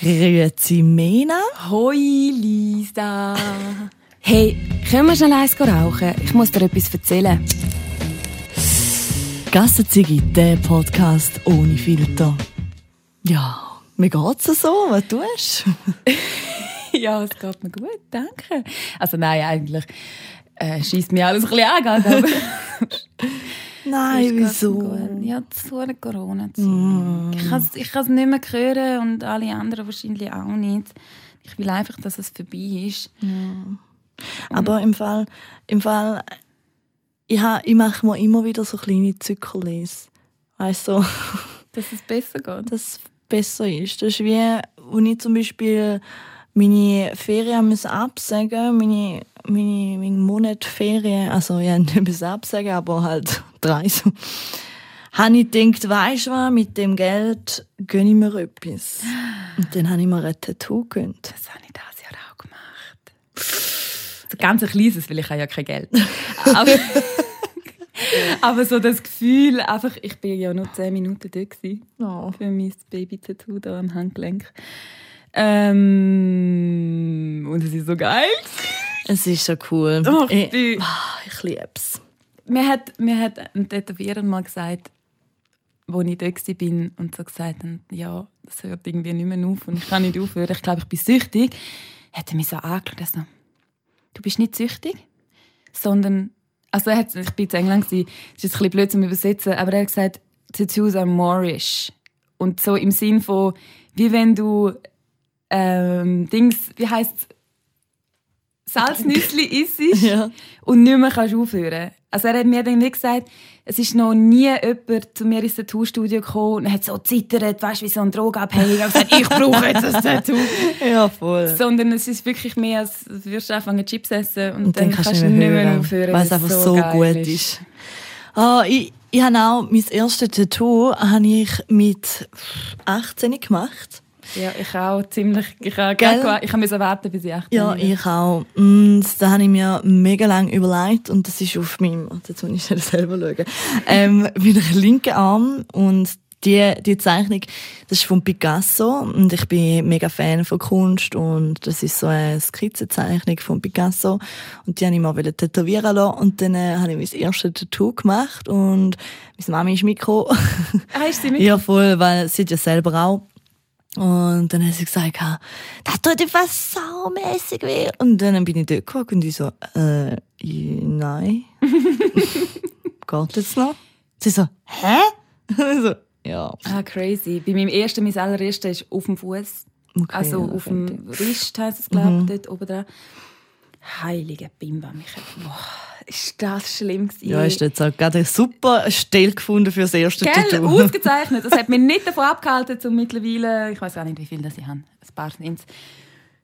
Grüezi Mena. Hoi Lisa. hey, können wir schnell eins rauchen? Ich muss dir etwas erzählen. Gassenzigi, der Podcast ohne Filter. Ja, mir geht's so, was tust ja, es geht mir gut, danke. Also nein, eigentlich äh, schießt mir alles ein bisschen an, aber... Nein, wieso? Ja, zu einer Corona-Zeit. Mm. Ich kann es ich nicht mehr hören und alle anderen wahrscheinlich auch nicht. Ich will einfach, dass es vorbei ist. Ja. Aber im Fall, im Fall ich, ich mache mir immer wieder so kleine Zyklen. Weißt du? Dass es besser geht. Dass es besser ist. Das ist wie, wenn ich zum Beispiel meine Ferien absagen meine, meine, meine Monat Ferien, also ja, nicht absagen, aber halt drei so, habe ich gedacht, weisst du was, mit dem Geld gönne ich mir etwas. Und dann habe ich mir ein Tattoo gegönnt. Das habe ich das Jahr auch gemacht. Ganz ein kleines, weil ich habe ja kein Geld. Aber, aber so das Gefühl, einfach, ich bin ja nur zehn Minuten da gewesen, oh. für mein Baby-Tattoo da am Handgelenk. Ähm, und es ist so geil. Es ist so cool. Oh, ich, ich, ich liebe es. Mir hat, mir hat ein Tätowierer mal gesagt, wo ich da war und so gesagt ja, das hört irgendwie nicht mehr auf und ich kann nicht aufhören, ich glaube, ich bin süchtig, hat er mich so angeschaut, also, du bist nicht süchtig, sondern, also er hat, ich bin in England, es ist ein bisschen blöd zum Übersetzen, aber er hat gesagt, Tattoos are Moorish. Und so im Sinn von, wie wenn du ähm, Dings, wie heißt Salznüssli isst ja. und nicht mehr kannst aufhören. Also er hat mir dann wie gesagt, es ist noch nie jemand zu mir ins Tattoo-Studio gekommen und hat so zittert, weißt wie so ein Drogenabhängiger und gesagt, ich brauche jetzt ein Tattoo. ja, voll. Sondern es ist wirklich mehr, als würdest du anfangen Chips essen und, und dann, dann, kannst du nicht mehr, mehr aufhören. Weil es einfach so, so gut ist. ist. Oh, ich, ich habe auch mein erstes Tattoo habe ich mit 18 gemacht. Ja, ich auch ziemlich. Ich, habe ich musste warten, bis ich 18 Ja, ich auch. Und da habe ich mir mega lange überlegt und das ist auf meinem, jetzt muss ich selber schauen, ähm, meinem linken Arm und die, die Zeichnung, das ist von Picasso und ich bin mega Fan von Kunst und das ist so eine Skizzenzeichnung von Picasso und die habe ich mal tätowieren lassen und dann äh, habe ich mein erstes Tattoo gemacht und meine Mami ist Mikro. Ah, ist sie Mikro? Ja, voll, weil sie hat ja selber auch und dann hat sie gesagt, das tut dir fast saumässig weh. Und dann bin ich dort geguckt und ich so, äh, nein. Geht jetzt noch? Sie so, hä? so, ja. Ah, crazy. Bei meinem ersten, mein allererster ist auf dem Fuß. Okay, also ja, auf dem Rist heisst es, glaube ich, mhm. dort oben dran. Heilige Bimba, Michael. Boah, ist das schlimm gewesen. Ja, ist jetzt auch gerade eine super Stelle gefunden für das erste Gell, Tattoo. ausgezeichnet. Das hat mich nicht davon abgehalten, um mittlerweile, ich weiß auch nicht, wie viel das ich habe, ein paar sind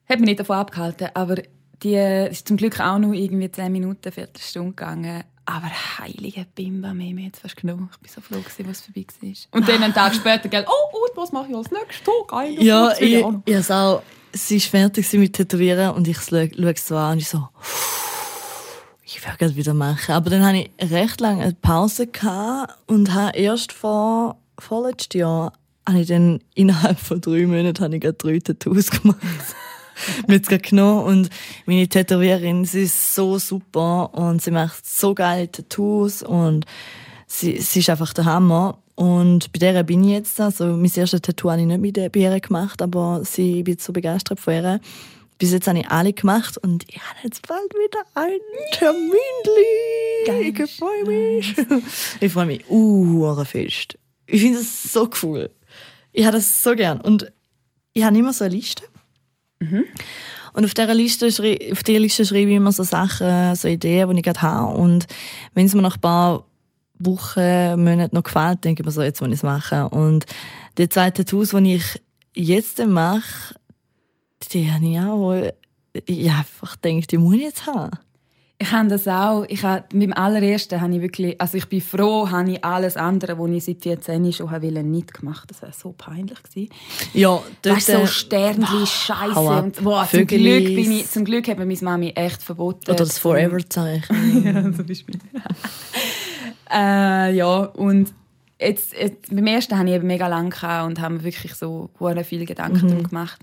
hat mich nicht davon abgehalten, aber die ist zum Glück auch nur irgendwie 10 Minuten, Viertelstunde gegangen. Aber heilige Bimba, mir jetzt fast genug. Ich bin so froh, gewesen, was vorbei war. Und dann einen Tag später, gell, oh, und was mache ich als nächstes? Oh, geil. Ja, ich, ich, auch sie ist fertig mit Tätowieren und ich schaue es so an und ich so, ich werde gerade wieder machen. Aber dann hatte ich recht lange eine Pause und habe erst vor, vorletztes Jahr habe ich dann innerhalb von drei Monaten habe ich gerade drei Tattoos gemacht. mit genommen und meine Tätowiererin, sie ist so super und sie macht so geile Tattoos und sie, sie ist einfach der Hammer. Und bei der bin ich jetzt, also mein erstes Tattoo habe ich nicht mit der, bei ihr gemacht, aber sie, ich bin so begeistert von ihr. Bis jetzt habe ich alle gemacht und ich habe jetzt bald wieder ein Terminli. Geil. Ich freue mich. Ich freue mich. Uh, fest. Ich finde das so cool. Ich habe das so gern. Und ich habe immer so eine Liste. Mhm. Und auf dieser Liste, auf dieser Liste schreibe ich immer so Sachen, so Ideen, die ich gerade habe. Und wenn es mir nach ein paar Wochen, Monaten noch gefällt, denke ich mir so, jetzt muss ich es machen. Und die zwei Tattoos, die ich jetzt mache, die habe ich auch, ich einfach denke, die muss ich jetzt haben. Ich habe das auch. Ich habe, mit dem allerersten habe ich wirklich, also ich bin froh, habe ich alles andere, was ich seit 14 schon wollte, nicht gemacht. Das war so peinlich gewesen. Ja, das ist so Sternli, Scheiße und boah, zum Glück bin ich, zum Glück hat mir meine Mami echt verboten. Oder das Forever Zeichen. ja, zum Beispiel. Äh, ja und jetzt, jetzt, beim ersten hatte ich eben mega lang und habe mir wirklich so viele Gedanken mhm. gemacht.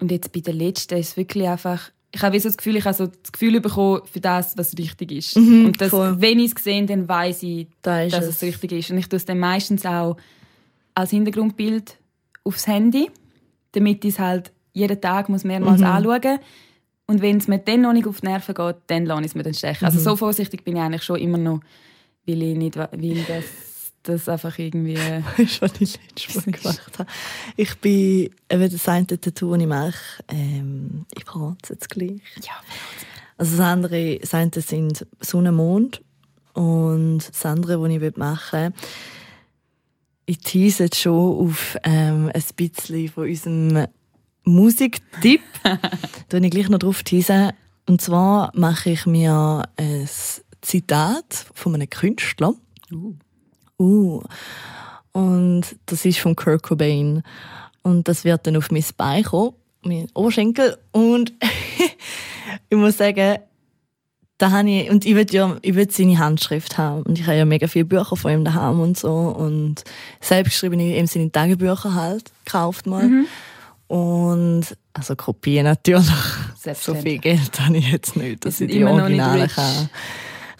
Und jetzt bei der letzten ist es wirklich einfach, ich habe so das Gefühl, ich habe so das Gefühl bekommen für das, was richtig ist. Mhm, und das, wenn ich es sehe, dann weiß ich, da dass es. es richtig ist. Und ich tue es dann meistens auch als Hintergrundbild aufs Handy, damit ich es halt jeden Tag muss mehrmals mhm. anschauen und wenn es mir dann noch nicht auf die Nerven geht, dann lasse ich es mir dann stechen. Also mhm. Also so vorsichtig bin ich eigentlich schon immer noch, weil ich nicht will, dass das einfach irgendwie... Weißt du, was ich letztes Mal gemacht habe? Ich bin eben das eine Tattoo, das ich mache, ähm, ich verrate es jetzt gleich. Ja, Also das andere, das eine sind Sonne, Mond und das andere, was ich machen will, ich tease jetzt schon auf ähm, ein bisschen von unserem Musiktipp. da ich gleich noch drauf teasen. Und zwar mache ich mir ein Zitat von einem Künstler. Uh. Uh. Und das ist von Kurt Cobain. Und das wird dann auf mein Bein kommen, mein Oberschenkel. Und ich muss sagen, da habe ich, und ich will ja, ich will seine Handschrift haben. Und ich habe ja mega viele Bücher von ihm daheim und so. Und selbstgeschriebene, eben seine Tagebücher halt, gekauft mal. Mhm. Und, also Kopien natürlich. So viel Geld habe ich jetzt nicht, dass ich die Originale kann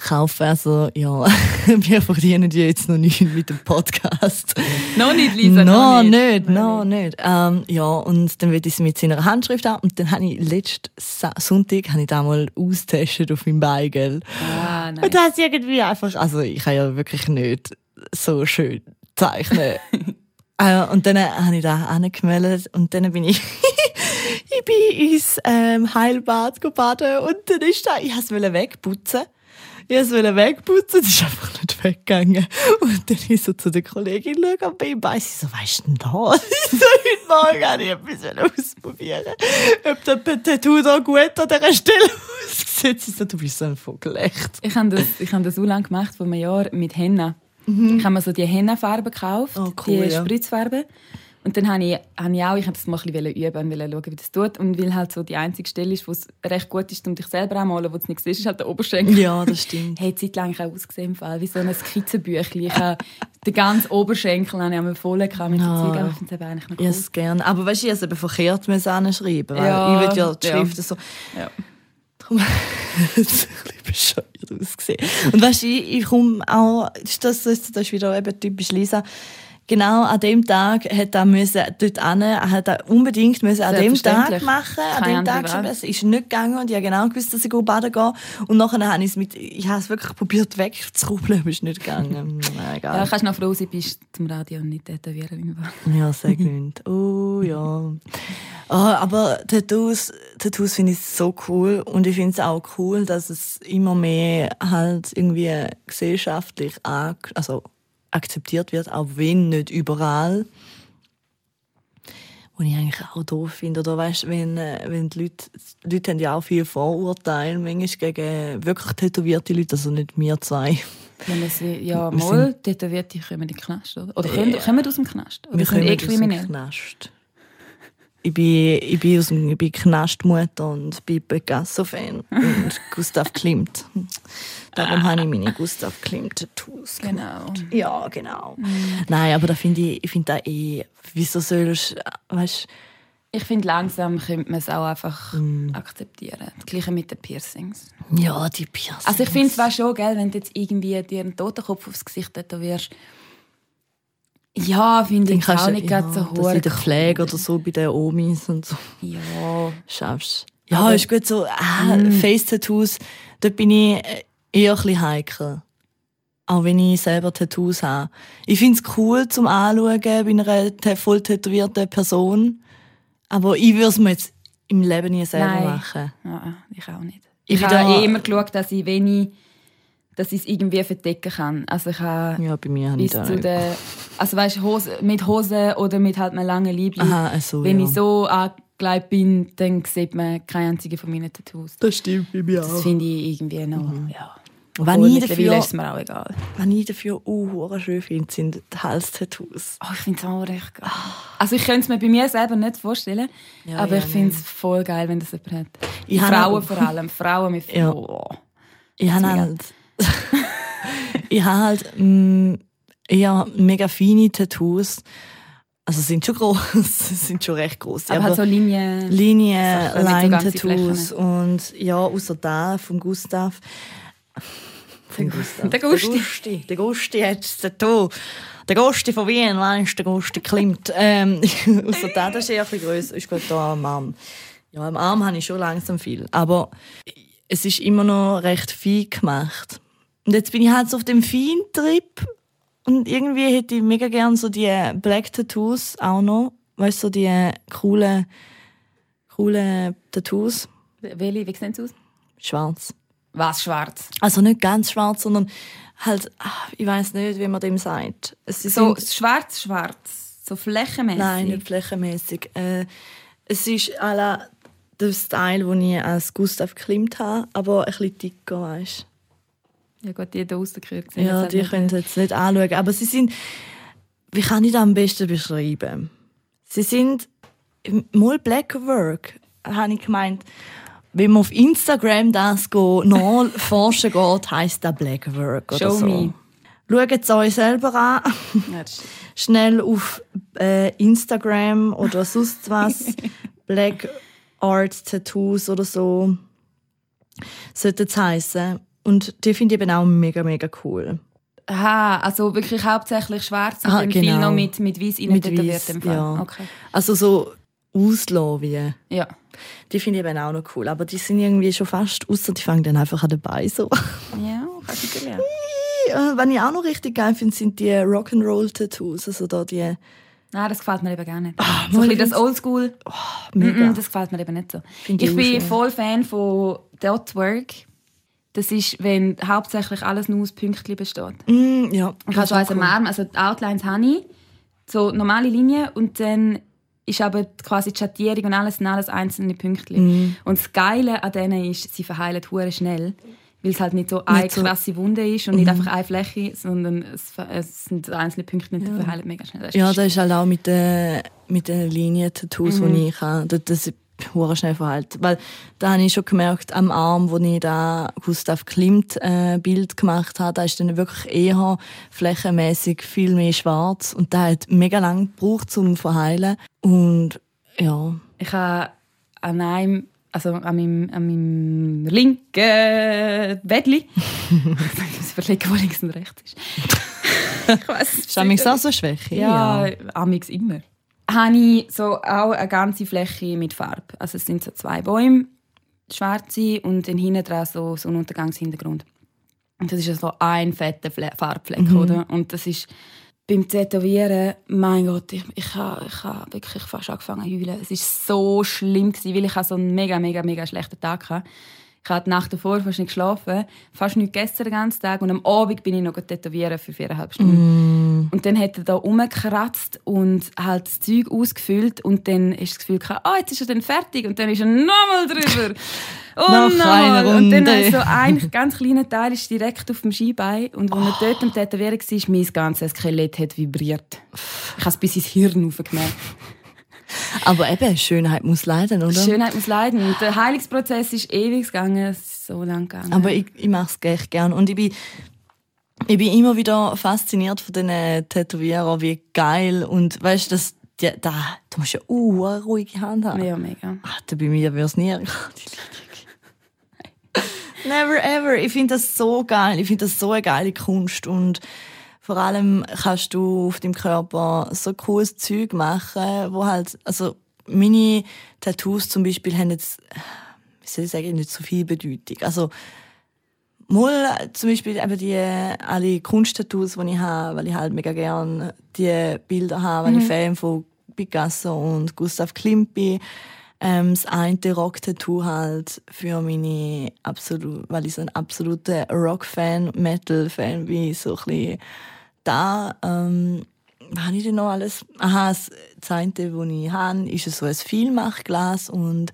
kaufen. Also, ja, wir verdienen ja jetzt noch nicht mit dem Podcast. noch nicht, Lisa, no, noch nicht. nicht no, nicht. Ähm, ja, und dann würde ich es mit seiner Handschrift haben. Und dann habe ich letzten Sonntag habe ich da mal austestet auf meinem Beigel. Ah, nice. Und das irgendwie einfach, also ich kann ja wirklich nicht so schön zeichnen. äh, und dann habe ich da angemeldet und dann bin ich ich bin ins ähm, Heilbad baden und dann ist da, ich wollte es wegputzen ich wollte es wegputzen, das ist einfach nicht weggegangen. Und dann ist so zu der Kollegin schauen, bei ihm bei sie so, weißt du denn da? so, heute Morgen habe ich etwas ausprobieren. Ob der Tattoo da gut an dieser Stelle aussieht. Sie so, du bist so ein Vogel, echt. Ich habe das, ich habe das so lange gemacht, vor einem Jahr, mit Henna. Mhm. Ich habe mir so die Henna-Farbe gekauft, oh, cool, die ja. Und dann habe ich, habe ich auch, ich das mal ein bisschen üben und schauen, wie das tut. Und weil halt so die einzige Stelle ist, wo es recht gut ist, um dich selber zu malen, wo es nicht siehst, ist halt der Oberschenkel. Ja, das stimmt. Hat zeitlang auch ausgesehen, wie so ein Skizzenbüchlein. Ich habe den ganzen Oberschenkel habe ich voll mit ja. Zeug, aber ich finde es eigentlich noch cool. Ja, gerne. Aber weißt du, ich habe es eben verkehrt anschreiben, weil ja, ich würde ja die Schrift ja. so... Ja. Darum hat es ein bisschen bescheuert ausgesehen. Und weißt du, ich, ich komme auch... Das, das, das ist wieder eben typisch Lisa genau an dem Tag hat er müssen dort hin, hat er unbedingt müssen an dem Tag machen, an dem Tag schon. Es ist nicht gegangen und ich habe genau gewusst, dass ich baden gehe. Und nachher habe ich es mit, ich habe es wirklich probiert wegzurubbeln, aber es ist nicht gegangen. Egal. Ja, kannst noch froh sein, bist zum Radio und nicht tätowieren. ja, sehr gut. Oh ja. Oh, aber Tattoos, Tattoos finde ich so cool und ich finde es auch cool, dass es immer mehr halt irgendwie gesellschaftlich, also akzeptiert wird, auch wenn nicht überall. Was ich eigentlich auch doof finde. Oder weißt, wenn, äh, wenn die Leute, die Leute haben ja auch viele Vorurteile manchmal gegen wirklich tätowierte Leute, also nicht wir zwei. Wenn sie, ja, mal tätowierte kommen in den Knast, oder? Oder kommen, ja. kommen aus dem Knast? Oder wir sind eh kriminell? Knast ich bin, ich bin, aus dem, ich bin Knastmutter und bin Picasso-Fan und Gustav Klimt. Darum ah. habe ich meine Gustav Klimt-Tattoos Genau. Ja, genau. Mhm. Nein, aber da finde ich, ich finde da eh, wieso sollst du, weißt ich finde, langsam könnte man es auch einfach mm. akzeptieren. Das Gleiche mit den Piercings. Ja, die Piercings. Also ich finde es schon, gell, wenn du jetzt irgendwie dir einen Totenkopf aufs Gesicht tätowierst, ja, finde ich auch nicht ja, so hoch. in der Pflege oder so bei den Omis und so. Ja. Schaffst Ja, Aber ist gut so, ah, mm. Face-Tattoos, da bin ich äh, eher ein bisschen heikel. Auch wenn ich selber Tattoos habe. Ich finde es cool zum Anschauen bei einer voll tätowierten Person. Aber ich würde es mir jetzt im Leben nie selber Nein. machen. Ja, ich auch nicht. Ich, ich habe eh immer geschaut, dass ich wenig dass ich es irgendwie verdecken kann. Also ich habe ja, bei mir bis zu der, also weißt Hose, mit Hose oder mit halt einem langen Liebling. Aha, so, Wenn ja. ich so angelegt bin, dann sieht man keine einzige von meinen Tattoos. Das stimmt bei mir auch. Das finde ich irgendwie noch, mhm. ja. Wenn ich dafür, ist mir auch egal. Was ich dafür uh, schön finde, sind die Hals-Tattoos. Oh, ich finde es auch recht geil. Also ich könnte es mir bei mir selber nicht vorstellen, ja, aber ja, ich finde es voll geil, wenn das jemand hat. Ich Frauen vor allem, Frauen mit ja. Oh, ich habe halt ich habe halt, mh, mm, eher mega feine Tattoos. Also sind schon groß, sind schon recht groß. Aber, aber halt so Linien. Linien, so Line-Tattoos und ja, außer da von Gustav. Von Gustav. Der Gusti. Der Gusti hat das Tattoo. Der Gusti von Wien, weißt der Gusti klimmt. Ähm, außer da, das ist eher ein bisschen grösser, ist gerade da am Arm. Ja, am Arm habe ich schon langsam viel. Aber es ist immer noch recht viel gemacht. Und jetzt bin ich halt so auf dem Fein-Trip und irgendwie hätte ich mega gern so die Black Tattoos auch noch. Weißt du, so die coolen, coolen Tattoos. Welche, wie sehen sie aus? Schwarz. Was schwarz? Also nicht ganz schwarz, sondern halt, ah, ich weiß nicht, wie man dem sagt. Es so schwarz, schwarz, so flächenmäßig. Nein, nicht flächenmäßig. Äh, es ist alle der Style, den ich als Gustav Klimt habe, aber ein bisschen dicker, weißt Ja gut, die hier rausgekriegt sind. Ja, die können jetzt nicht anschauen. Aber sie sind, wie kann ich das am besten beschreiben? Sie sind mal Black Work, habe ich gemeint. Wenn man auf Instagram das nachforschen geht, heisst das Black Work oder Show so. Me. Schaut es euch selber an. Schnell auf äh, Instagram oder sonst was. Black Art Tattoos oder so sollte es heißen. Und die finde ich eben auch mega, mega cool. Aha, also wirklich hauptsächlich schwarz und ah, dann genau. viel noch mit, mit weiß im Fall. Ja. Okay. Also so auslassen Ja. Die finde ich eben auch noch cool. Aber die sind irgendwie schon fast, außer die fangen dann einfach an dabei so. Ja, kannst du gelernt. Was ich auch noch richtig geil finde, sind die Rock'n'Roll-Tattoos. Also da die Nein, das gefällt mir eben gar nicht. Ah, so ein bisschen das Oldschool, oh, mega. das gefällt mir eben nicht so. Find ich ich bin schön. voll Fan von Dotwork. Das ist, wenn hauptsächlich alles nur aus Pünktchen besteht. Mm, ja. Ich habe so ist auch Arm, also die Outlines habe ich, so normale Linien und dann ist aber quasi die Schattierung und alles alles einzelne Pünktchen. Mhm. Und das Geile an denen ist, sie verheilen hure schnell. Weil es halt nicht so eine Nicht so- Mhm. krasse Wunde ist und nicht einfach eine Fläche, sondern es, es sind einzelne Pünktchen die verheilen mega schnell. Das Ja, das ist halt auch mit den, mit den Linien-Tattoos, Mhm. die ich habe. Das, das hure schnell verhalten. Weil da habe ich schon gemerkt, am Arm, wo ich da Gustav Klimt äh, Bild gemacht habe, da ist dann wirklich eher flächenmäßig viel mehr schwarz. Und da hat mega lang gebraucht zum Verheilen. Und ja, Ich habe an einem, also an meinem, an meinem linken Bettli, ich muss überlegen, wo links und rechts ist. ich weiss, ist das auch so Schwäche? Ja, amix immer. Habe ich so auch eine ganze Fläche mit Farbe. Also es sind so zwei Bäume, schwarze und dann hinten dran so, so ein Untergangshintergrund. Und das ist so ein fetter Fle Farbfleck, oder? Und das ist beim Tätowieren, mein Gott, ich, ich habe ich ha wirklich fast angefangen zu heulen. Es war so schlimm, gewesen, weil ich so einen mega, mega, mega schlechten Tag hatte. Ich habe die Nacht davor fast nicht geschlafen, fast nicht gegessen den ganzen Tag und am Abend bin ich noch tätowieren für viereinhalb Stunden. Und dann hat er da rumgekratzt und halt das Zeug ausgefüllt und dann ist das Gefühl gehabt, ah, jetzt ist er dann fertig und dann ist er nochmal drüber. Und Noch nochmal. Und dann ist so ein ganz kleiner Teil ist direkt auf dem Skibein und als er dort am Tätowieren war, mein ganzes Skelett hat vibriert. Ich habe es bis ins Hirn aufgemerkt. Aber eben, Schönheit muss leiden, oder? Schönheit muss leiden. Und der Heilungsprozess ist ewig gegangen, so lang gegangen. Aber ich, ich mache es echt gern. Und ich bin, ich bin immer wieder fasziniert von diesen Tätowierern, wie geil. Und weißt du, das, die, da, du musst ja uh, eine ruhige Hand haben. ja, mega. Ach, da bei mir würde es nie. Never ever. Ich finde das so geil. Ich finde das so eine geile Kunst. Und vor allem kannst du auf deinem Körper so cooles Zeug machen, wo halt, also meine Tattoos zum Beispiel haben jetzt, wie soll ich sagen, nicht so viel Bedeutung. Also, Mal zum Beispiel eben die alle Kunsttattoos, die ich habe, weil ich halt mega gern die Bilder habe, weil ich Fan von Picasso und Gustav Klimt bin. Ähm, das eine Rock-Tattoo halt für meine absolut, weil ich so ein absoluter Rock-Fan, Metal-Fan bin, so ein bisschen da, ähm, was habe ich denn noch alles? Aha, das eine, das ich habe, ist so ein Vielmachglas und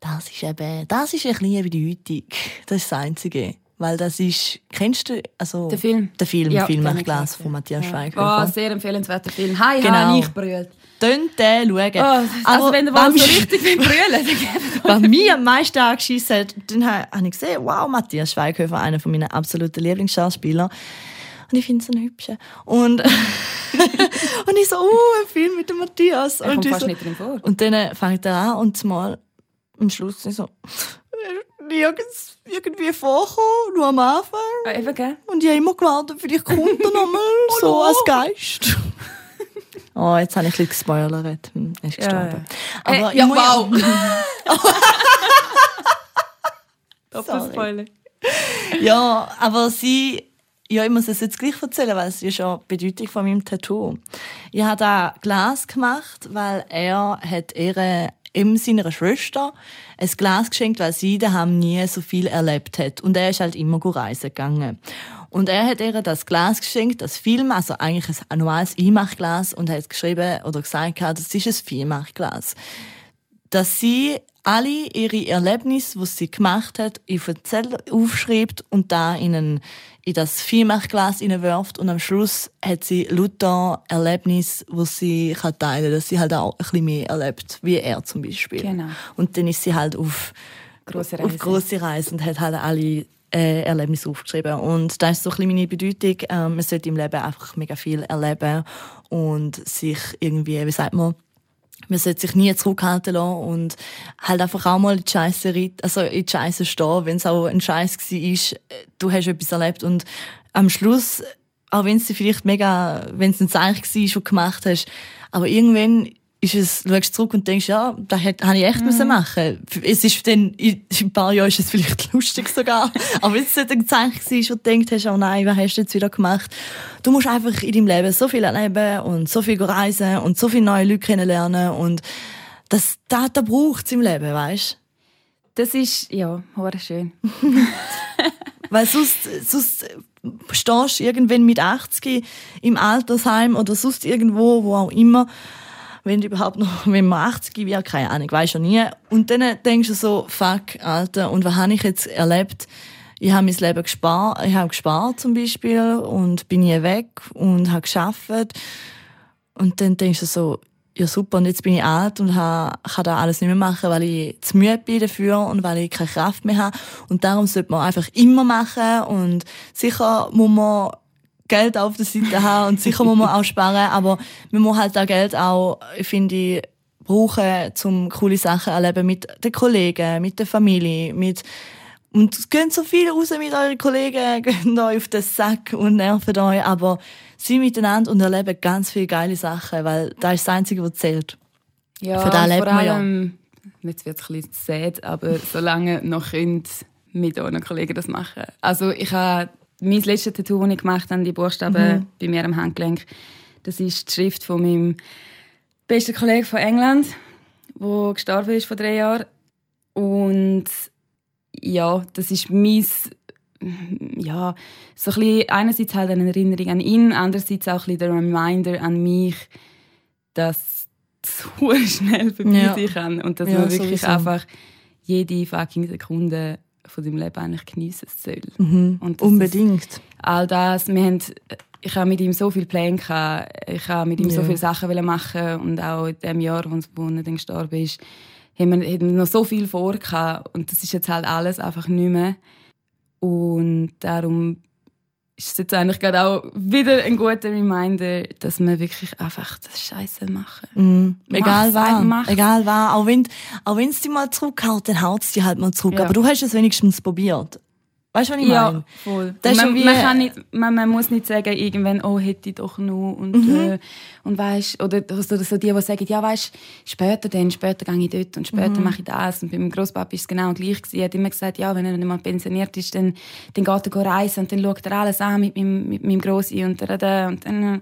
das ist eben, das ist eine kleine Bedeutung. Das ist das Einzige. Weil das ist, kennst du, also... Der Film? Der Film, Ja, Vielmachglas kenn ich, von Matthias. Schweighöfer. Oh, sehr empfehlenswerter Film. Hi, Genau. hi, ich brüllt. Tönt den schauen. Oh, also Aber wenn ihr was mal so richtig will brüllen, Was mich am meisten angeschissen hat, dann ha- habe ich gesehen, wow, Matthias Schweighöfer, einer von meinen absoluten Lieblingsschauspieler. Und ich finde es einen hübschen. Und, und ich so, uh, ein Film mit dem Matthias. Er kommt und, ich fast so, nicht drin vor. und dann fängt er an und mal am Schluss ich so, nirgends irgendwie vorkommen, nur am Anfang. Ah, eben, gell? Und ich habe immer gewartet, vielleicht kommt er nochmal so als Geist. Oh, jetzt habe ich ein bisschen gespoilert. Hm, Er ist Ja, gestorben. ja. Aber Äh, ja, wow. Ja, aber sie, ja, ich muss es jetzt gleich erzählen, weil es ist ja die Bedeutung von meinem Tattoo. Ich habe da Glas gemacht, weil er hat ihre, ihm seiner Schwester ein Glas geschenkt, weil sie daheim nie so viel erlebt hat. Und er ist halt immer gut reisen gegangen. Und er hat ihr das Glas geschenkt, das Film, also eigentlich ein normales Einmachglas, und hat geschrieben oder gesagt, das ist ein Vielmachglas dass sie alle ihre Erlebnisse, die sie gemacht hat, auf einen Zettel aufschreibt und da in, in das Vielmachglas hineinwirft. Und am Schluss hat sie lauter Erlebnisse, die sie kann teilen kann, dass sie halt auch ein bisschen mehr erlebt, wie er zum Beispiel. Genau. Und dann ist sie halt auf Grosse auf Reise. grosse Reise und hat halt alle äh, Erlebnisse aufgeschrieben. Und das ist so ein bisschen meine Bedeutung. Ähm, man sollte im Leben einfach mega viel erleben und sich irgendwie, wie sagt man, man sollte sich nie zurückhalten lassen und halt einfach auch mal in die Scheiße rein- also in die Scheiße stehen, wenn es auch ein Scheiß war, ist, du hast etwas erlebt und am Schluss, auch wenn es vielleicht mega, wenn es ein Zeichen war, du gemacht hast, aber irgendwann ist es, schaust du zurück und denkst, ja, das hätte ich echt müssen machen. Es ist dann, in in ein paar Jahren ist es vielleicht lustig sogar. aber wenn es nicht ein Zeichen war, wo du denkst, hast, oh nein, was hast du jetzt wieder gemacht? Du musst einfach in deinem Leben so viel erleben und so viel reisen und so viele neue Leute kennenlernen und das, das, das braucht es im Leben, weißt Das ist, ja, schön. Weil sonst, sonst stehst du irgendwann mit 80 im Altersheim oder sonst irgendwo, wo auch immer, wenn du überhaupt noch, wenn man 80 wird, keine Ahnung, weiß schon nie. Und dann denkst du so, fuck, Alter, und was habe ich jetzt erlebt? Ich habe mein Leben gespart, ich habe gespart zum Beispiel und bin nie weg und habe geschafft. Und dann denkst du so, ja super, und jetzt bin ich alt und kann da alles nicht mehr machen, weil ich zu müde bin dafür und weil ich keine Kraft mehr habe. Und darum sollte man einfach immer machen und sicher muss man Geld auf der Seite haben und sicher muss man auch sparen, aber man muss halt das Geld auch, finde ich, brauchen, um coole Sachen erleben mit den Kollegen, mit der Familie, mit und es gehen so viel raus mit euren Kollegen, gehen euch auf den Sack und nerven euch, aber sie miteinander und erleben ganz viele geile Sachen, weil das ist das Einzige, was zählt. Ja, Von da und lebt vor man ja. allem, jetzt wird es ein bisschen sad, aber solange noch könnt mit euren Kollegen das machen. Also ich habe mein letztes Tattoo, das ich gemacht habe, die Buchstaben Mhm. bei mir am Handgelenk, das ist die Schrift von meinem besten Kollegen von England, der gestorben ist vor drei Jahren. Und ja, das ist mein ja, so ein bisschen, einerseits halt eine Erinnerung an ihn, andererseits auch ein bisschen der Reminder an mich, dass es verdammt schnell vorbei Ja. sein kann und dass Ja, man wirklich sowieso. einfach jede fucking Sekunde von seinem Leben eigentlich geniessen soll. Mhm. Unbedingt. all das, wir haben, ich habe mit ihm so viele Pläne gehabt, ich habe mit ihm so Ja. viele Sachen machen und auch in dem Jahr, wo wo er dann gestorben ist, haben wir, haben wir noch so viel vor gehabt. und das ist jetzt halt alles einfach nicht mehr. Und darum ist es jetzt eigentlich gerade auch wieder ein guter Reminder, dass wir wirklich einfach das Scheiße machen. Mhm. Egal was, egal was. Auch wenn, auch wenn es dich mal zurückhaut, dann haut es dich halt mal zurück. Ja. Aber du hast es wenigstens probiert. Weißt du, was ich Ja, meine? voll. Das man, wie- man, kann nicht, man, man muss nicht sagen, irgendwann, oh, hätte ich doch noch. Und, Mhm. äh, und weißt, oder, oder so die, die sagen, ja, weißt, später dann, später gehe ich dort und später Mhm. mache ich das. Und bei meinem Großpapa ist es genau gleich gewesen. Er hat immer gesagt, ja, wenn er dann mal pensioniert ist, dann, dann geht er reisen und dann schaut er alles an mit meinem, mit meinem Grossi und da, da, und dann, äh,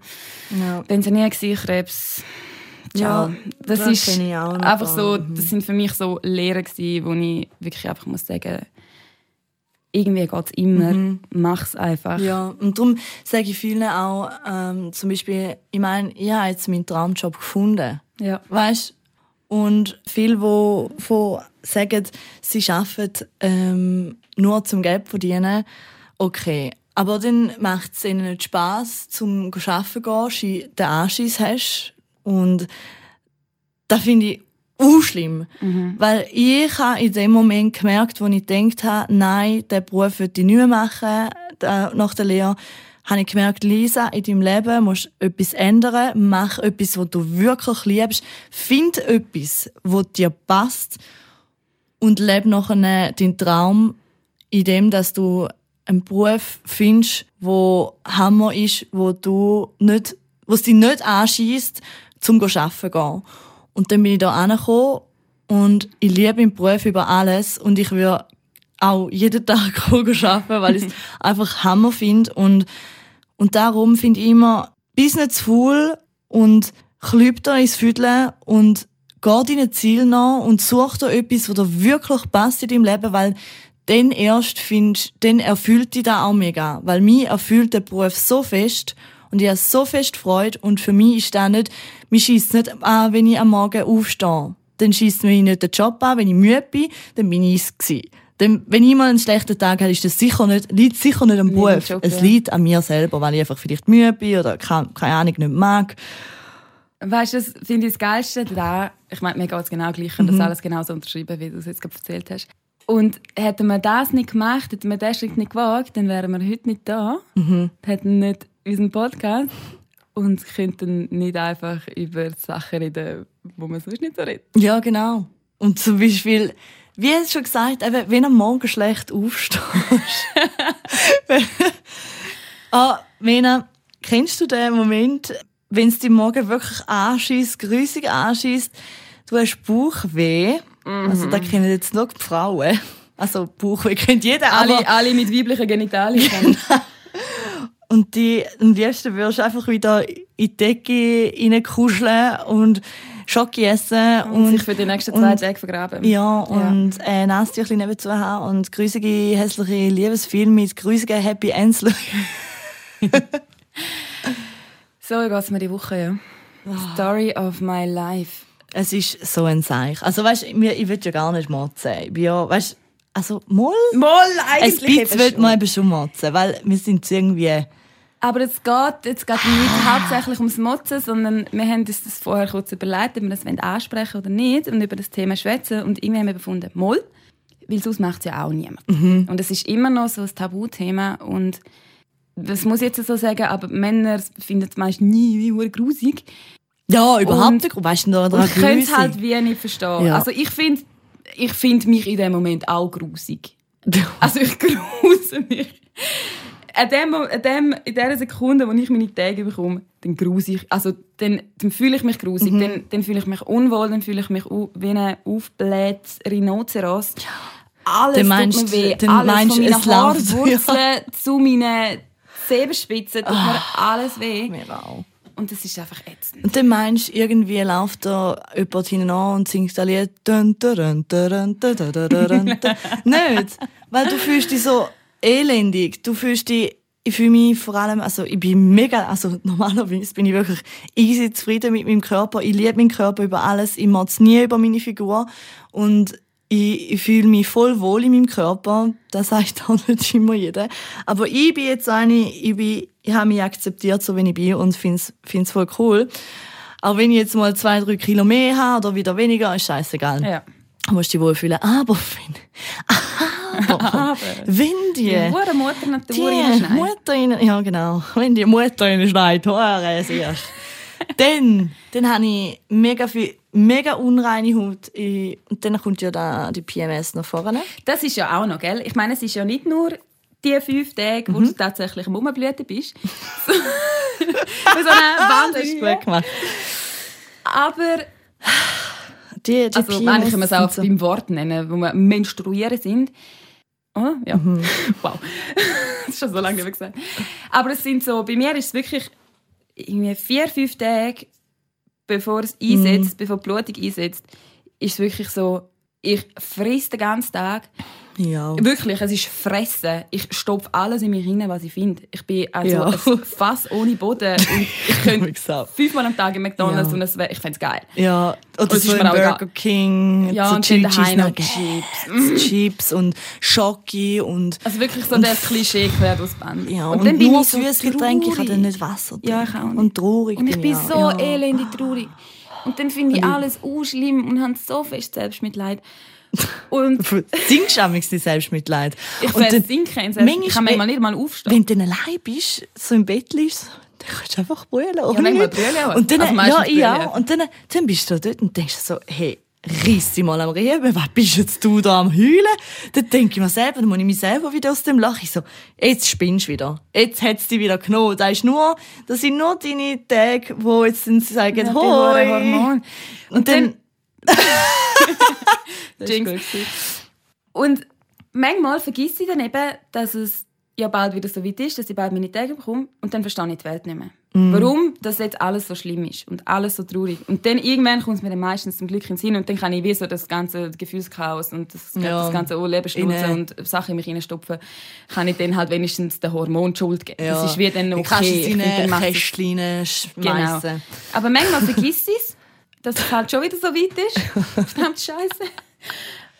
Ja. pensioniert gewesen, Krebs. Ciao. Ja, das, das ist einfach ein so, das sind für mich so Lehren gewesen, wo ich wirklich einfach muss sagen, irgendwie geht es immer, mach's einfach. Mhm. Ja, und darum sage ich vielen auch, ähm, zum Beispiel, ich meine, ich habe jetzt meinen Traumjob gefunden. Ja. Weißt Und viele, wo, wo sagen, sie arbeiten ähm, nur zum Geld verdienen, okay. Aber dann macht es ihnen nicht Spass, zum arbeiten zu gehen, den Anschiss hast. Und das finde ich auch schlimm. Weil ich habe in dem Moment gemerkt, wo ich gedacht habe, nein, den Beruf würde ich nicht mehr machen, nach der Lehre, habe ich gemerkt, Lisa, in deinem Leben musst du etwas ändern. Mach etwas, was du wirklich liebst. Find etwas, was dir passt. Und lebe nachher deinen Traum, in dem, dass du einen Beruf findest, wo Hammer ist, wo du nicht, wo es dich nicht anschießt, zum arbeiten zu gehen. Und dann bin ich da angekommen und ich liebe meinen Beruf über alles und ich würde auch jeden Tag arbeiten, weil ich es einfach Hammer finde und, und darum finde ich immer, bis nicht zu viel und klübt da ins Füdle und geht deinen Ziel nach und such da etwas, was dir wirklich passt in deinem Leben, weil dann erst findest, dann erfüllt dich da auch mega. Weil mich erfüllt der Beruf so fest und ich habe so fest Freude und für mich ist das nicht, mich schießt nicht an, wenn ich am Morgen aufstehe. Dann schießt mich nicht der Job an, wenn ich müde bin, dann bin ich es gewesen. Denn wenn ich mal einen schlechten Tag habe, ist das sicher nicht, liegt sicher nicht am Beruf. Job, es ja. liegt an mir selber, weil ich einfach vielleicht müde bin oder keine, keine Ahnung nicht mag. Weißt du, das finde ich das Geilste da. Ich meine, mir geht es genau gleich und das alles genauso unterschreiben, wie du es jetzt gerade erzählt hast. Und hätten wir das nicht gemacht, hätten wir diesen Schritt nicht gewagt, dann wären wir heute nicht da, hätten nicht unseren Podcast und könnten nicht einfach über Sachen reden, wo man sonst nicht so redet. Ja, genau. Und zum Beispiel, wie hast schon gesagt, eben, wenn am Morgen schlecht aufstehst. ah, Mena, kennst du den Moment, wenn es dich morgen wirklich anschießt, grüßig anschießt, du hast Bauchweh? Also, da kennen jetzt nur die Frauen. Also, Bauchweh kennt jeder. Alle, alle mit weiblichen Genitalien. Und die, am liebsten würdest du einfach wieder in die Decke reinkuscheln und Schoki essen und, und, sich für die nächsten zwei Tage vergraben. Ja, und äh, Nasstüchli nebenzu haben und grusige, hässliche Liebesfilme mit grusigen Happy Ends. So geht es mir die Woche, ja. Story of my life. Es ist so ein Seich. Also weißt, mir, ich will ja gar nicht motzen. Ich bin ja, weißt, also mal, Moll, ein bisschen will man eben schon motzen, weil wir sind irgendwie... Aber es geht jetzt geht nicht hauptsächlich ums Motzen, sondern wir haben uns das vorher kurz überlegt, ob wir das ansprechen oder nicht und über das Thema schwätzen. Und irgendwie haben wir befunden, Moll, weil sonst macht es ja auch niemand. Und es ist immer noch so ein Tabuthema und das muss ich jetzt so sagen, aber Männer finden es meist nie wie grusig. Ja, überhaupt Und- nicht. Weißt du, Und ich könnte es halt wie nicht verstehen. Ja. Also ich finde ich find mich in dem Moment auch grusig. Also ich gruse mich an dem, an dem, in dieser Sekunde, wo ich meine Tage bekomme, dann gruse also dann, dann fühle ich mich grusig, mhm. dann, dann fühle ich mich unwohl, dann fühle ich mich wie ein aufgeblähtes Rhinoceros. Alles meinst, tut mir weh, dann alles meinst, von meinen Haarwurzeln ja. zu meinen Sebenspitzen tut mir ah. alles weh. Mir auch. Und das ist einfach ätzend. Und dann meinst du, irgendwie läuft da jemand hinein und singt das Lied. Nicht. Weil du fühlst dich so elendig. Du fühlst dich, ich fühle mich vor allem, also ich bin mega, also normalerweise bin ich wirklich easy zufrieden mit meinem Körper. Ich liebe meinen Körper über alles. Ich motze nie über meine Figur. Und ich, ich fühle mich voll wohl in meinem Körper. Das sagt auch nicht immer jeder. Aber ich bin jetzt eine, ich, bin, ich habe mich akzeptiert, so wie ich bin und finde es voll cool. Auch wenn ich jetzt mal zwei, drei Kilo mehr habe oder wieder weniger, ist scheißegal. Ja. Du musst dich wohlfühlen. Aber wenn, aber, Aber wenn die, die Mutter Natur die. Mutter in, ja genau, wenn die Mutter in schneit, höre es erst. dann, dann habe ich mega viel, mega unreine Haut. Und dann kommt ja da die PMS noch vorne. Das ist ja auch noch, gell? Ich meine, es ist ja nicht nur die fünf Tage, wo du tatsächlich am Rumblüten bist. So eine Das ist gut gemacht. Aber, Die, die also PMS eigentlich kann man es auch so- beim Wort nennen, wo wir menstruieren sind. Oh, ja. Wow. das ist schon so lange nicht mehr gesagt. Aber es sind so, bei mir ist es wirklich irgendwie vier, fünf Tage, bevor es einsetzt, bevor die Blutung einsetzt, ist es wirklich so, ich friss den ganzen Tag. Ja. Wirklich, es ist Fressen. Ich stopfe alles in mich rein, was ich finde. Ich bin also Ja. ein Fass ohne Boden. Und ich könnte fünfmal am Tag in McDonalds Ja. und es wär, ich fände es geil. Ja, oder so ist im Burger. King, Ja, so und Cheese Nuggets, Chips. Chips und Schoki und Also wirklich so das Klischee quer durchs Band. ja, und, und, dann bin nur ich so Getränke, ich kann dann nicht Wasser trinken. Ja, ich auch nicht. Und traurig Und ich bin auch. so elendig traurig. Und dann finde ich alles uh, schlimm und habe so fest Selbstmitleid. Und Singst du manchmal Selbstmitleid? ich Und dann- versinke in Selbst. Ich kann manchmal nicht mal aufstehen. Wenn du dann allein bist, so im Bett liegst, dann kannst du einfach brüllen. oder manchmal nicht? brülle ich auch. Und dann, Also ja, ja, ich. und dann, dann bist du dort und denkst so, hey, riss dich mal am Riemen, was bist jetzt du da am Heulen? Dann denke ich mir selber, dann muss ich mich selber wieder aus dem Lachen. Ich so, jetzt spinnst du wieder. Jetzt hat es dich wieder genommen. Das, ist nur, das sind nur deine Tage, wo jetzt dann sagen, Ja, hoi. Hormone. Und dann... Ist Jinx. Und manchmal vergisst ich dann eben, dass es ja bald wieder so weit ist, dass ich bald meine Tage bekomme und dann verstehe ich die Welt nicht mehr. Warum das jetzt alles so schlimm ist und alles so traurig. Und dann irgendwann kommt es mir dann meistens zum Glück in den Sinn und dann kann ich wie so das ganze Gefühlschaos und das, Ja. das ganze Lebensschnurzen Innen. und Sachen in mich reinstopfen, kann ich dann halt wenigstens den Hormon Schuld geben. Ja. Das ist wie dann okay. kannst du Ich es in eine Kästchen Genau. Aber manchmal vergisst ich dass es halt schon wieder so weit ist. Verdammt Scheiße.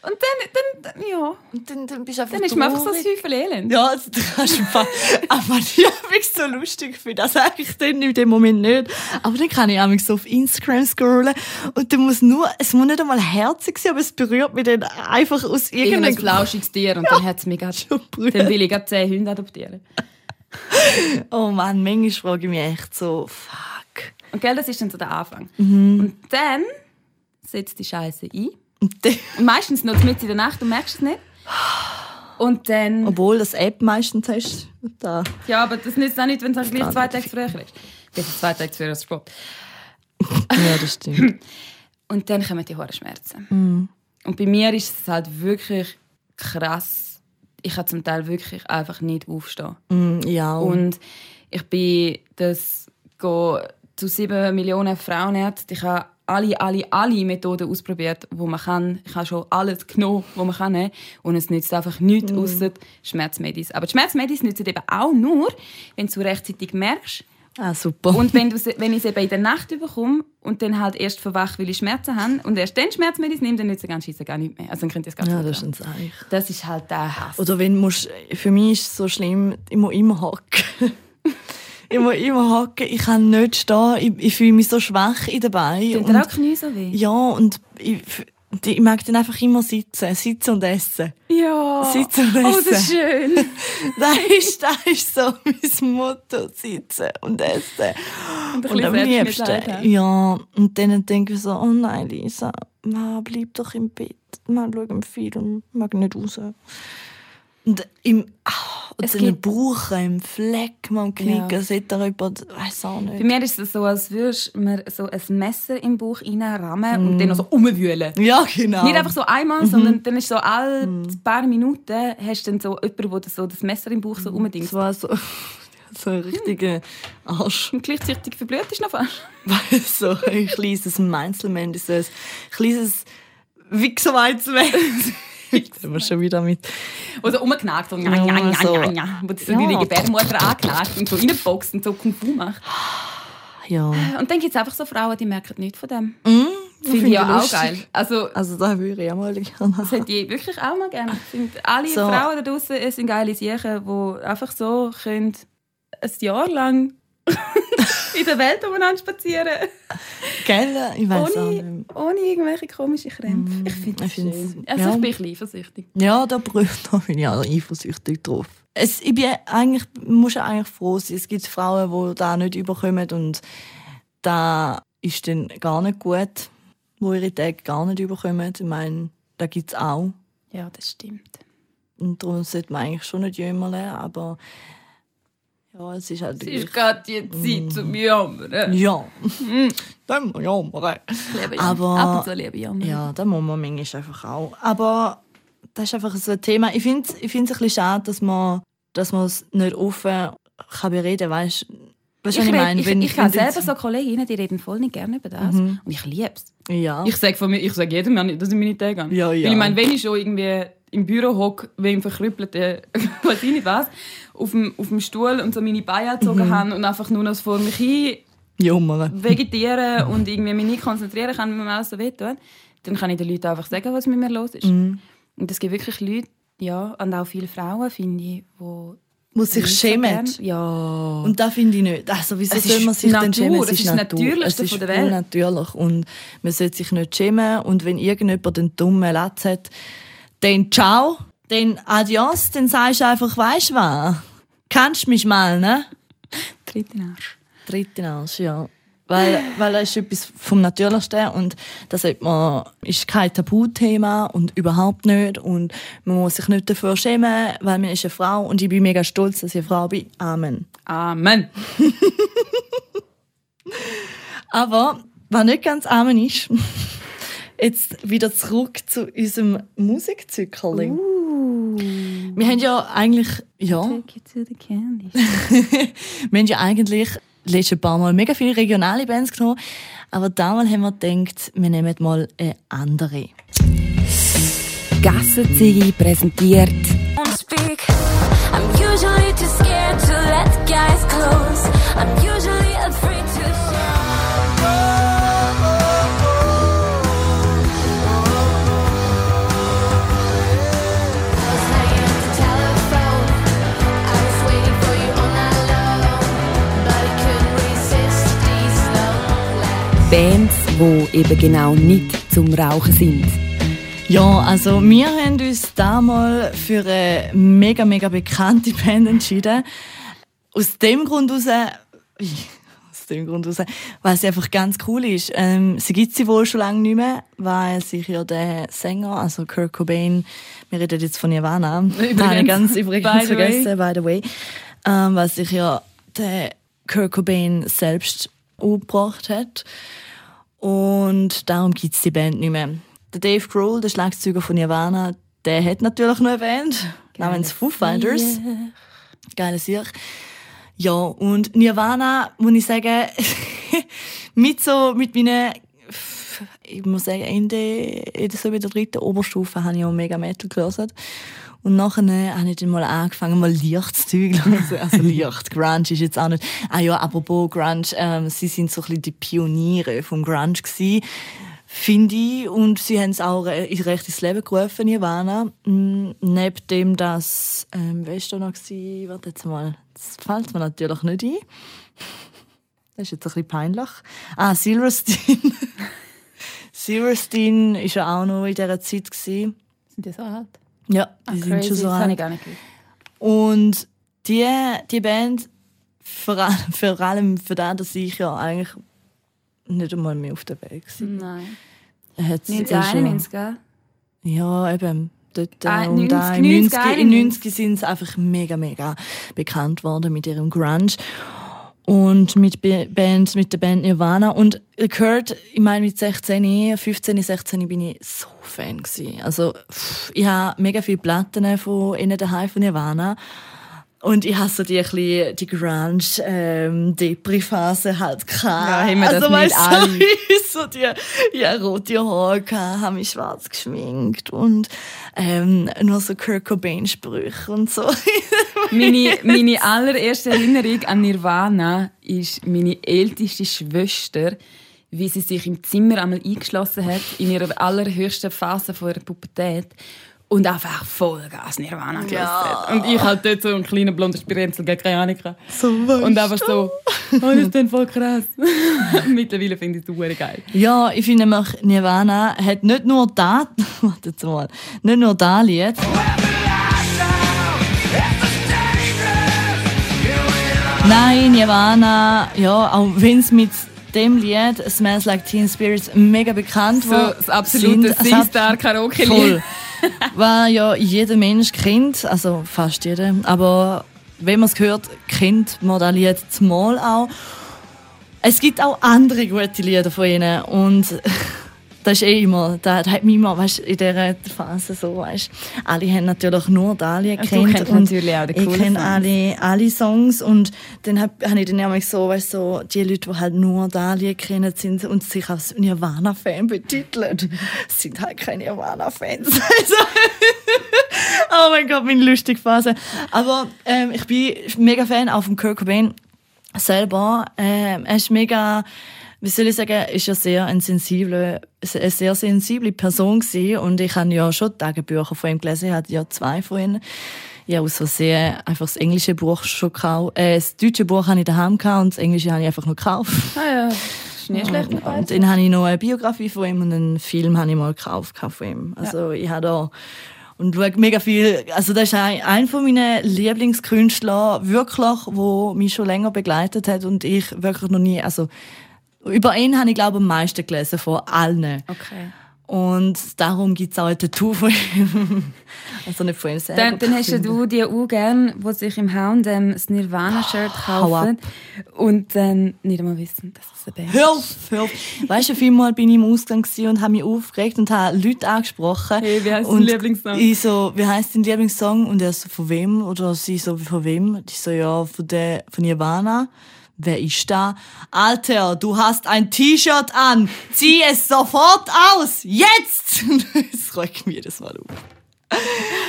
Und dann, dann, ja, Und dann, dann bist du einfach dann ist man einfach so ein. Häufel Elend. Ja, also, du kannst einfach, aber ich habe mich so lustig für das sage ich dann in dem Moment nicht. Aber dann kann ich auch so auf Instagram scrollen und dann muss nur, es muss nicht einmal herzig sein, aber es berührt mich dann einfach aus Irgendein irgendeinem flauschiges Tier und dann hat es mich gerade. Schon berührt. Dann will ich gerade zehn Hunde adoptieren. Oh Mann, manchmal frage ich mich echt so, fuck. Und gell, das ist dann so der Anfang. Mhm. Und dann setzt die Scheiße ein. Und meistens noch mitten in der Nacht und merkst es nicht. Und dann. obwohl das App meistens hast, da. Ja, aber das nützt auch nicht, wenn es gleich zwei Tage früher ist. Bitte zwei Tage früher als Sport. Ja, das stimmt. Und dann kommen die hohen Schmerzen. Mhm. Und bei mir ist es halt wirklich krass. Ich kann zum Teil wirklich einfach nicht aufstehen. Mm, ja, Und ich bin das go zu sieben Millionen Frauenärzten. Ich habe alle, alle, alle Methoden ausprobiert, wo man kann. Ich habe schon alles genommen, was man kann. nehmen. Und es nützt einfach nichts, außer Schmerzmedis. Aber die Schmerzmedis nützen eben auch nur, wenn du rechtzeitig merkst. ah, super. Und wenn, du, wenn ich es eben in der Nacht bekomme und dann halt erst verwach, weil ich Schmerzen habe und erst dann Schmerzmedis nehme, dann nützt ganz scheiße gar nicht mehr. Also dann könnt ihr es gar ja, nicht das ist hören. ein Zeichen. Das ist halt der Hass. Oder wenn du für mich ist es so schlimm, ich muss immer hocken. Ich muss immer hocken, ich kann nicht stehen, ich, ich fühle mich so schwach in den Beinen. Tun dir auch Knie so weh? ja, und ich, ich mag dann einfach immer sitzen, sitzen und essen. Ja. Sitzen und Oh, das ist essen. schön. Das ist, das ist so mein Motto, sitzen und essen. Und Und am liebsten, ja. Und dann denke ich so, oh nein, Lisa, ma, bleib doch im Bett. Man schau einen Film, mag nicht raus. Und im, ah, und Es gibt- Bauch, im Fleck, man knicken, Ja. sieht da jemand, weiß auch Bei nicht. mir ist es so, als würdest du so ein Messer im Bauch reinrammen und dann noch so umwühlen. Ja, genau. Nicht einfach so einmal, sondern dann ist so alle paar Minuten hast du dann so jemanden, der so das Messer im Bauch so umdingt. Das war so, so ein richtiger Arsch. Und gleichzeitig verblüht ist noch fast. Weil so ein kleines Meinzelmännchen, so ein kleines Wichserweizmännchen. Sind wir schon wieder mit. Oder umgenagt. So, ja, Ja, ja, ja, so. ja, ja. Wo du so Ja. die Gebärmutter angenagt und so reinboxt und so Kung Fu macht. Ja. Und dann gibt es einfach so Frauen, die merken nichts von dem. Mhm, Finde ich ja auch geil. Also, Also da würde ich auch mal gerne das hätte ich wirklich auch mal gerne. Finde, alle So. Frauen da draußen sind geile Siechen, die einfach so können ein Jahr lang in der Welt umeinander spazieren Gell? Ich weiß auch ohne, nicht. ohne irgendwelche komischen Krämpfe. Ich finde find's- schön. Also ja. ich bin ein bisschen eifersüchtig. Ja, da, da bin ich auch eifersüchtig drauf. Es, ich bin eigentlich, muss eigentlich froh sein. Es gibt Frauen, die da nicht überkommen und da ist dann gar nicht gut, wo ihre Tage gar nicht überkommen. Ich meine, da gibt es auch. Ja, das stimmt. Und darum sollte man eigentlich schon nicht jämmern, aber ja, es ist halt Es ist gerade die Zeit zum Jammern. Ja, dann muss man jammern. Aber- Ab und zu ich jammern. Ja, da muss man manchmal einfach auch. Aber das ist einfach so ein Thema. Ich finde es ich find's ein bisschen schade, dass man, dass man es nicht offen kann bereden kann. Weißt du, was Ich, ich, meine? ich, Wenn- ich habe selber so Kolleginnen, die reden voll nicht gerne über das. Und ich liebe es. Ja. Ich sage von mir, ich sage jedem, dass ich meine Tage habe. Ja, ja. Weil ich meine, wenn ich schon irgendwie im Büro hocke, wie im verkrüppelten, weiß ich nicht was, auf dem, auf dem Stuhl und so meine Beine gezogen Mhm. habe und einfach nur noch vor mich hin vegetieren und irgendwie mich nicht konzentrieren kann, wenn mir alles so wehtut, dann kann ich den Leuten einfach sagen, was mit mir los ist. Mhm. Und es gibt wirklich Leute, ja, und auch viele Frauen, finde ich, die muss sich so schämen. gern. Ja. Und das finde ich nicht. Also, wieso Es soll ist man sich denn Natur, schämen? es ist das Natürlichste es ist von der Welt. natürlich. Und man sollte sich nicht schämen. Und wenn irgendjemand einen dummen Latz hat, dann ciao, dann adios, dann sagst du einfach, weisst du was? Kennst du mich mal, ne? Tritt in den Arsch. Dritte Arsch, ja. Weil, weil das ist etwas vom Natürlichsten und das man, ist kein Tabuthema und überhaupt nicht und man muss sich nicht dafür schämen, weil man ist eine Frau und ich bin mega stolz, dass ich eine Frau bin. Amen. Amen. Aber, was nicht ganz Amen ist, jetzt wieder zurück zu unserem Musikzykling. Wir haben ja eigentlich, ja, Take you to the candy. wir haben ja eigentlich letzte paar Mal mega viele regionale Bands genommen, aber damals haben wir gedacht, wir nehmen mal eine andere. Gassenzigi präsentiert. I'm usually too scared to let guys close. I'm usually Bands, die eben genau nicht zum Rauchen sind. Ja, also wir haben uns damals für eine mega, mega bekannte Band entschieden. Aus dem Grund heraus, aus dem Grund heraus, weil sie einfach ganz cool ist. Ähm, sie gibt sie wohl schon lange nicht mehr, weil sich ja der Sänger, also Kurt Cobain, wir reden jetzt von Nirvana, übrigens, habe ich ganz übrigens by vergessen, by the way, ähm, weil sich ja der Kurt Cobain selbst umgebracht hat. Und darum gibt es die Band nicht mehr. Der Dave Grohl, der Schlagzeuger von Nirvana, der hat natürlich noch eine Band namens Foo Fighters. Geile Sicht. Ja, und Nirvana, muss ich sagen, mit so, mit meinen, ich muss sagen, Ende, so bei der dritten Oberstufe habe ich auch mega Metal gehört. Und nachher habe ich dann mal angefangen, mal Zeug zu hören. Also leicht. Grunge ist jetzt auch nicht. Ah ja, apropos Grunge, ähm, sie sind so ein bisschen die Pioniere vom Grunge gewesen, finde ich. Und sie haben es auch recht ins Leben gerufen, Nirvana. Mm, Neben dem, dass, ähm, wer ist da noch gewesen? Warte jetzt mal. Das fällt mir natürlich nicht ein. Das ist jetzt ein bisschen peinlich. Ah, Silverstein. Silverstein war ja auch noch in dieser Zeit. Gewesen. Sind die so alt? Ja, die sind schon so alt. gar nicht. Und die, die Band, vor allem, vor allem für das, dass ich ja eigentlich nicht einmal mehr auf der Welt war. Nein. Hat sie schon- 1991, gell? Ja, eben. Dort, äh, Ah, um da 90, in 90, 90, in 90 sind sie einfach mega, mega bekannt worden mit ihrem Grunge. Und mit Band, mit der Band Nirvana. Und Kurt, ich meine, mit 16, 15, 16 bin ich so Fan gewesen. Also, ich habe mega viele Platten von ihnen daheim von Nirvana. Und ich hatte so die, bisschen die Grunge, ähm, Depri-Phase halt gehabt. Ja, haben wir das also, nicht weißt du, alle? so die, ja, rote Haare gehabt, habe mich schwarz geschminkt und, ähm, nur so Kurt Cobain-Sprüche und so. Meine, meine allererste Erinnerung an Nirvana ist meine älteste Schwester, wie sie sich im Zimmer einmal eingeschlossen hat, in ihrer allerhöchsten Phase von ihrer Pubertät. Und einfach Vollgas Nirvana gelassen hat. Und ich halt dort so einen kleinen blonden Spirenzel gegen keine Ahnung. so weißt Und einfach so, oh, das ist dann voll krass. Mittlerweile finde ich es super geil. Ja, ich finde nämlich, Nirvana hat nicht nur da, warte jetzt mal, nicht nur da Lied. Nein, Nirvana, ja, auch wenn es mit dem Lied Smells Like Teen Spirits mega bekannt So war. das absolute sind- War ja jeder Mensch kennt, also fast jeder, aber wenn man es hört, kennt man das Lied zumal auch. Es gibt auch andere gute Lieder von ihnen und das ist eh immer, das hat mich immer, weißt, in dieser Phase so, weißt, alle haben natürlich nur du gekannt kennst und natürlich auch die ich kenne alle, alle Songs und dann habe hab ich dann nämlich so, weißt, so, die Leute, die halt nur das Lied kennen sind und sich als Nirvana-Fan betiteln, sind halt keine Nirvana-Fans. Also, oh mein Gott, meine lustige Phase. Aber ähm, ich bin mega Fan auch von Kurt Cobain selber. Ähm, er ist mega wie soll ich sagen, ist ja sehr ein sensible, eine sehr sensible Person gewesen. und ich habe ja schon Tagebücher von ihm gelesen, ich hatte ja zwei von ihnen. Ich habe aus Versehen einfach das englische Buch schon gekauft. Äh, das deutsche Buch habe ich daheim gehabt und das englische habe ich einfach nur gekauft. Ah ja, ist nicht schlecht. Und beiden. dann habe ich noch eine Biografie von ihm und einen Film habe ich mal gekauft von ihm. Also ich habe da und schaue mega viel, also das ist ein, ein von meinen Lieblingskünstler, wirklich, wo mich schon länger begleitet hat und ich wirklich noch nie, also über ihn habe ich glaube am meisten gelesen von allen. Okay. Und darum gibt es auch ein Tattoo von ihm. also nicht von ihm selber. Dann, dann hast du die auch gern, die sich im H&M das Nirvana-Shirt ab. kaufen und dann nicht einmal wissen, dass es eine Band Hör auf, hör auf. Weißt du, vielmal bin ich im Ausgang und habe mich aufgeregt und habe Leute angesprochen. Hey, wie heisst dein und Lieblingssong? Ich so, wie heisst dein Lieblingssong? Und er so, von wem? Oder sie so, von wem? Ich so, ja, von der, von Nirvana. Wer ist da? Alter, du hast ein T-Shirt an. Zieh es sofort aus. Jetzt! das regt mich jedes Mal auf.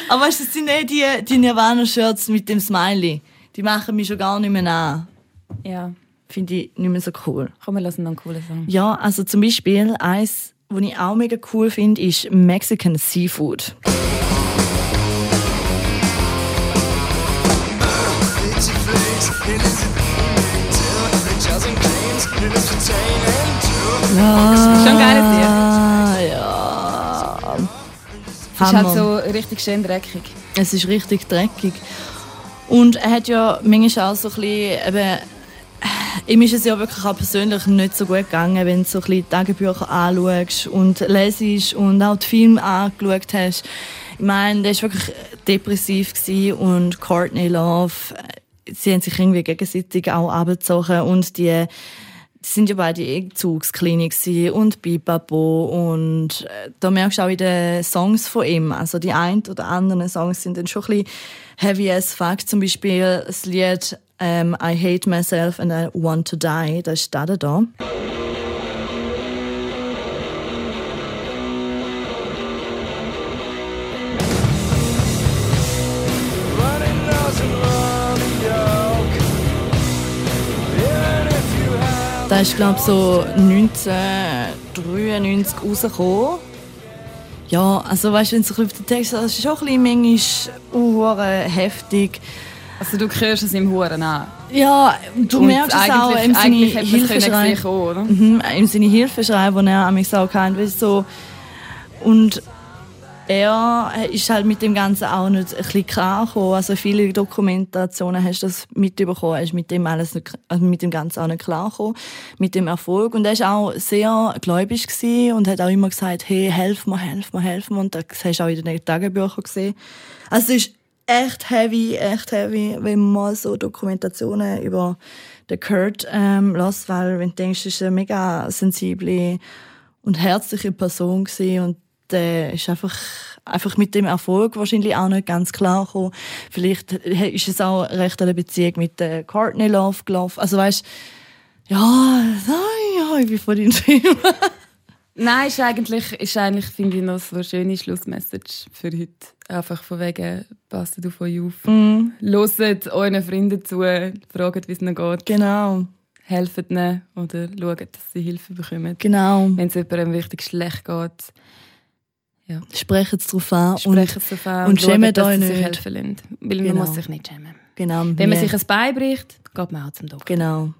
Aber weißt du, das sind eh die, die Nirvana-Shirts mit dem Smiley. Die machen mich schon gar nicht mehr an. Ja, Finde ich nicht mehr so cool. komm, wir lassen noch einen coolen Song. Ja, also zum Beispiel eins, was ich auch mega cool finde, ist Mexican Seafood. Ja, Schon ein geiles Lied. Ja. Es ist halt so richtig schön dreckig. Es ist richtig dreckig. Und er hat ja manchmal auch so ein bisschen, eben, ihm ist es ja wirklich auch persönlich nicht so gut gegangen, wenn du so ein bisschen Tagebücher anschaust und lesest und auch die Filme angeschaut hast. Ich meine, der war wirklich depressiv und Courtney Love, äh, sie haben sich irgendwie gegenseitig auch abgezogen und die die sind ja beide Egzugsklinik und Bibabo und äh, da merkst du auch in den Songs von ihm, also die ein oder anderen Songs sind dann schon ein bisschen heavy as fuck. Zum Beispiel das Lied ähm, I Hate Myself and I Want to Die, das ist da da. Das ist, glaube ich, so 1993 rausgekommen. Ja, also weißt du, wenn du auf den Text das ist schon ein bisschen manchmal heftig. Also du hörst es im Huren an. Ja, du Und merkst es auch eigentlich- im es können Hilfeschrei. Mhm, im seine Hilfeschrei, wo er an mich auch kennt, weißt du, so. Und er ist halt mit dem Ganzen auch nicht ein bisschen klargekommen. Also viele Dokumentationen hast du das mitbekommen, er ist mit dem alles nicht, also mit dem Ganzen auch nicht klargekommen, mit dem Erfolg. Und er war auch sehr gläubig und hat auch immer gesagt, hey, helf mir, helf mir, helf mir. Und das hast du auch in den Tagebüchern gesehen. Also es ist echt heavy, echt heavy, wenn man so Dokumentationen über den Kurt ähm, lässt, weil wenn du denkst, ist eine mega sensible und herzliche Person gewesen und der ist einfach, einfach mit dem Erfolg wahrscheinlich auch nicht ganz klar gekommen. Vielleicht ist es auch recht eine Beziehung mit der Courtney Love gelaufen. Also weißt, ja, ja, ich bin von dem Thema. Nein, ist eigentlich, ist eigentlich finde ich, noch so eine schöne Schlussmessage für heute. Einfach von wegen, passt auf euch auf. Mm, Hört euren Freunden zu, fragt, wie es ihnen geht. genau, Helft ihnen oder schaut, dass sie Hilfe bekommen. genau. Wenn es jemandem richtig schlecht geht, Sprecht es darauf an. sprecht es auf an und und, dass euch sie sich nicht. helfen lassen. Weil man Genau. muss sich nicht schämen. genau, Wenn man sich ein Bein bricht, geht man auch zum Doktor. Genau.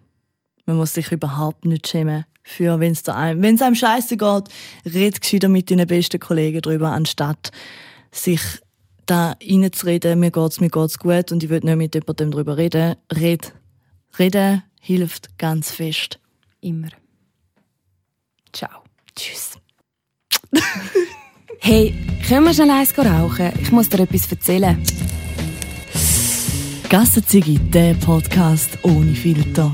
Man muss sich überhaupt nicht schämen. Für, wenn es einem, wenn's einem scheiße geht, red gescheiter mit deinen besten Kollegen drüber, anstatt sich da reinzureden, mir geht's, mir geht's gut und ich will nicht mit jemandem drüber reden. Red. Reden hilft ganz fest. Immer. Ciao. Tschüss. Hey, können wir schnell eins rauchen? Ich muss dir etwas erzählen. Gassenzigi, der Podcast ohne Filter.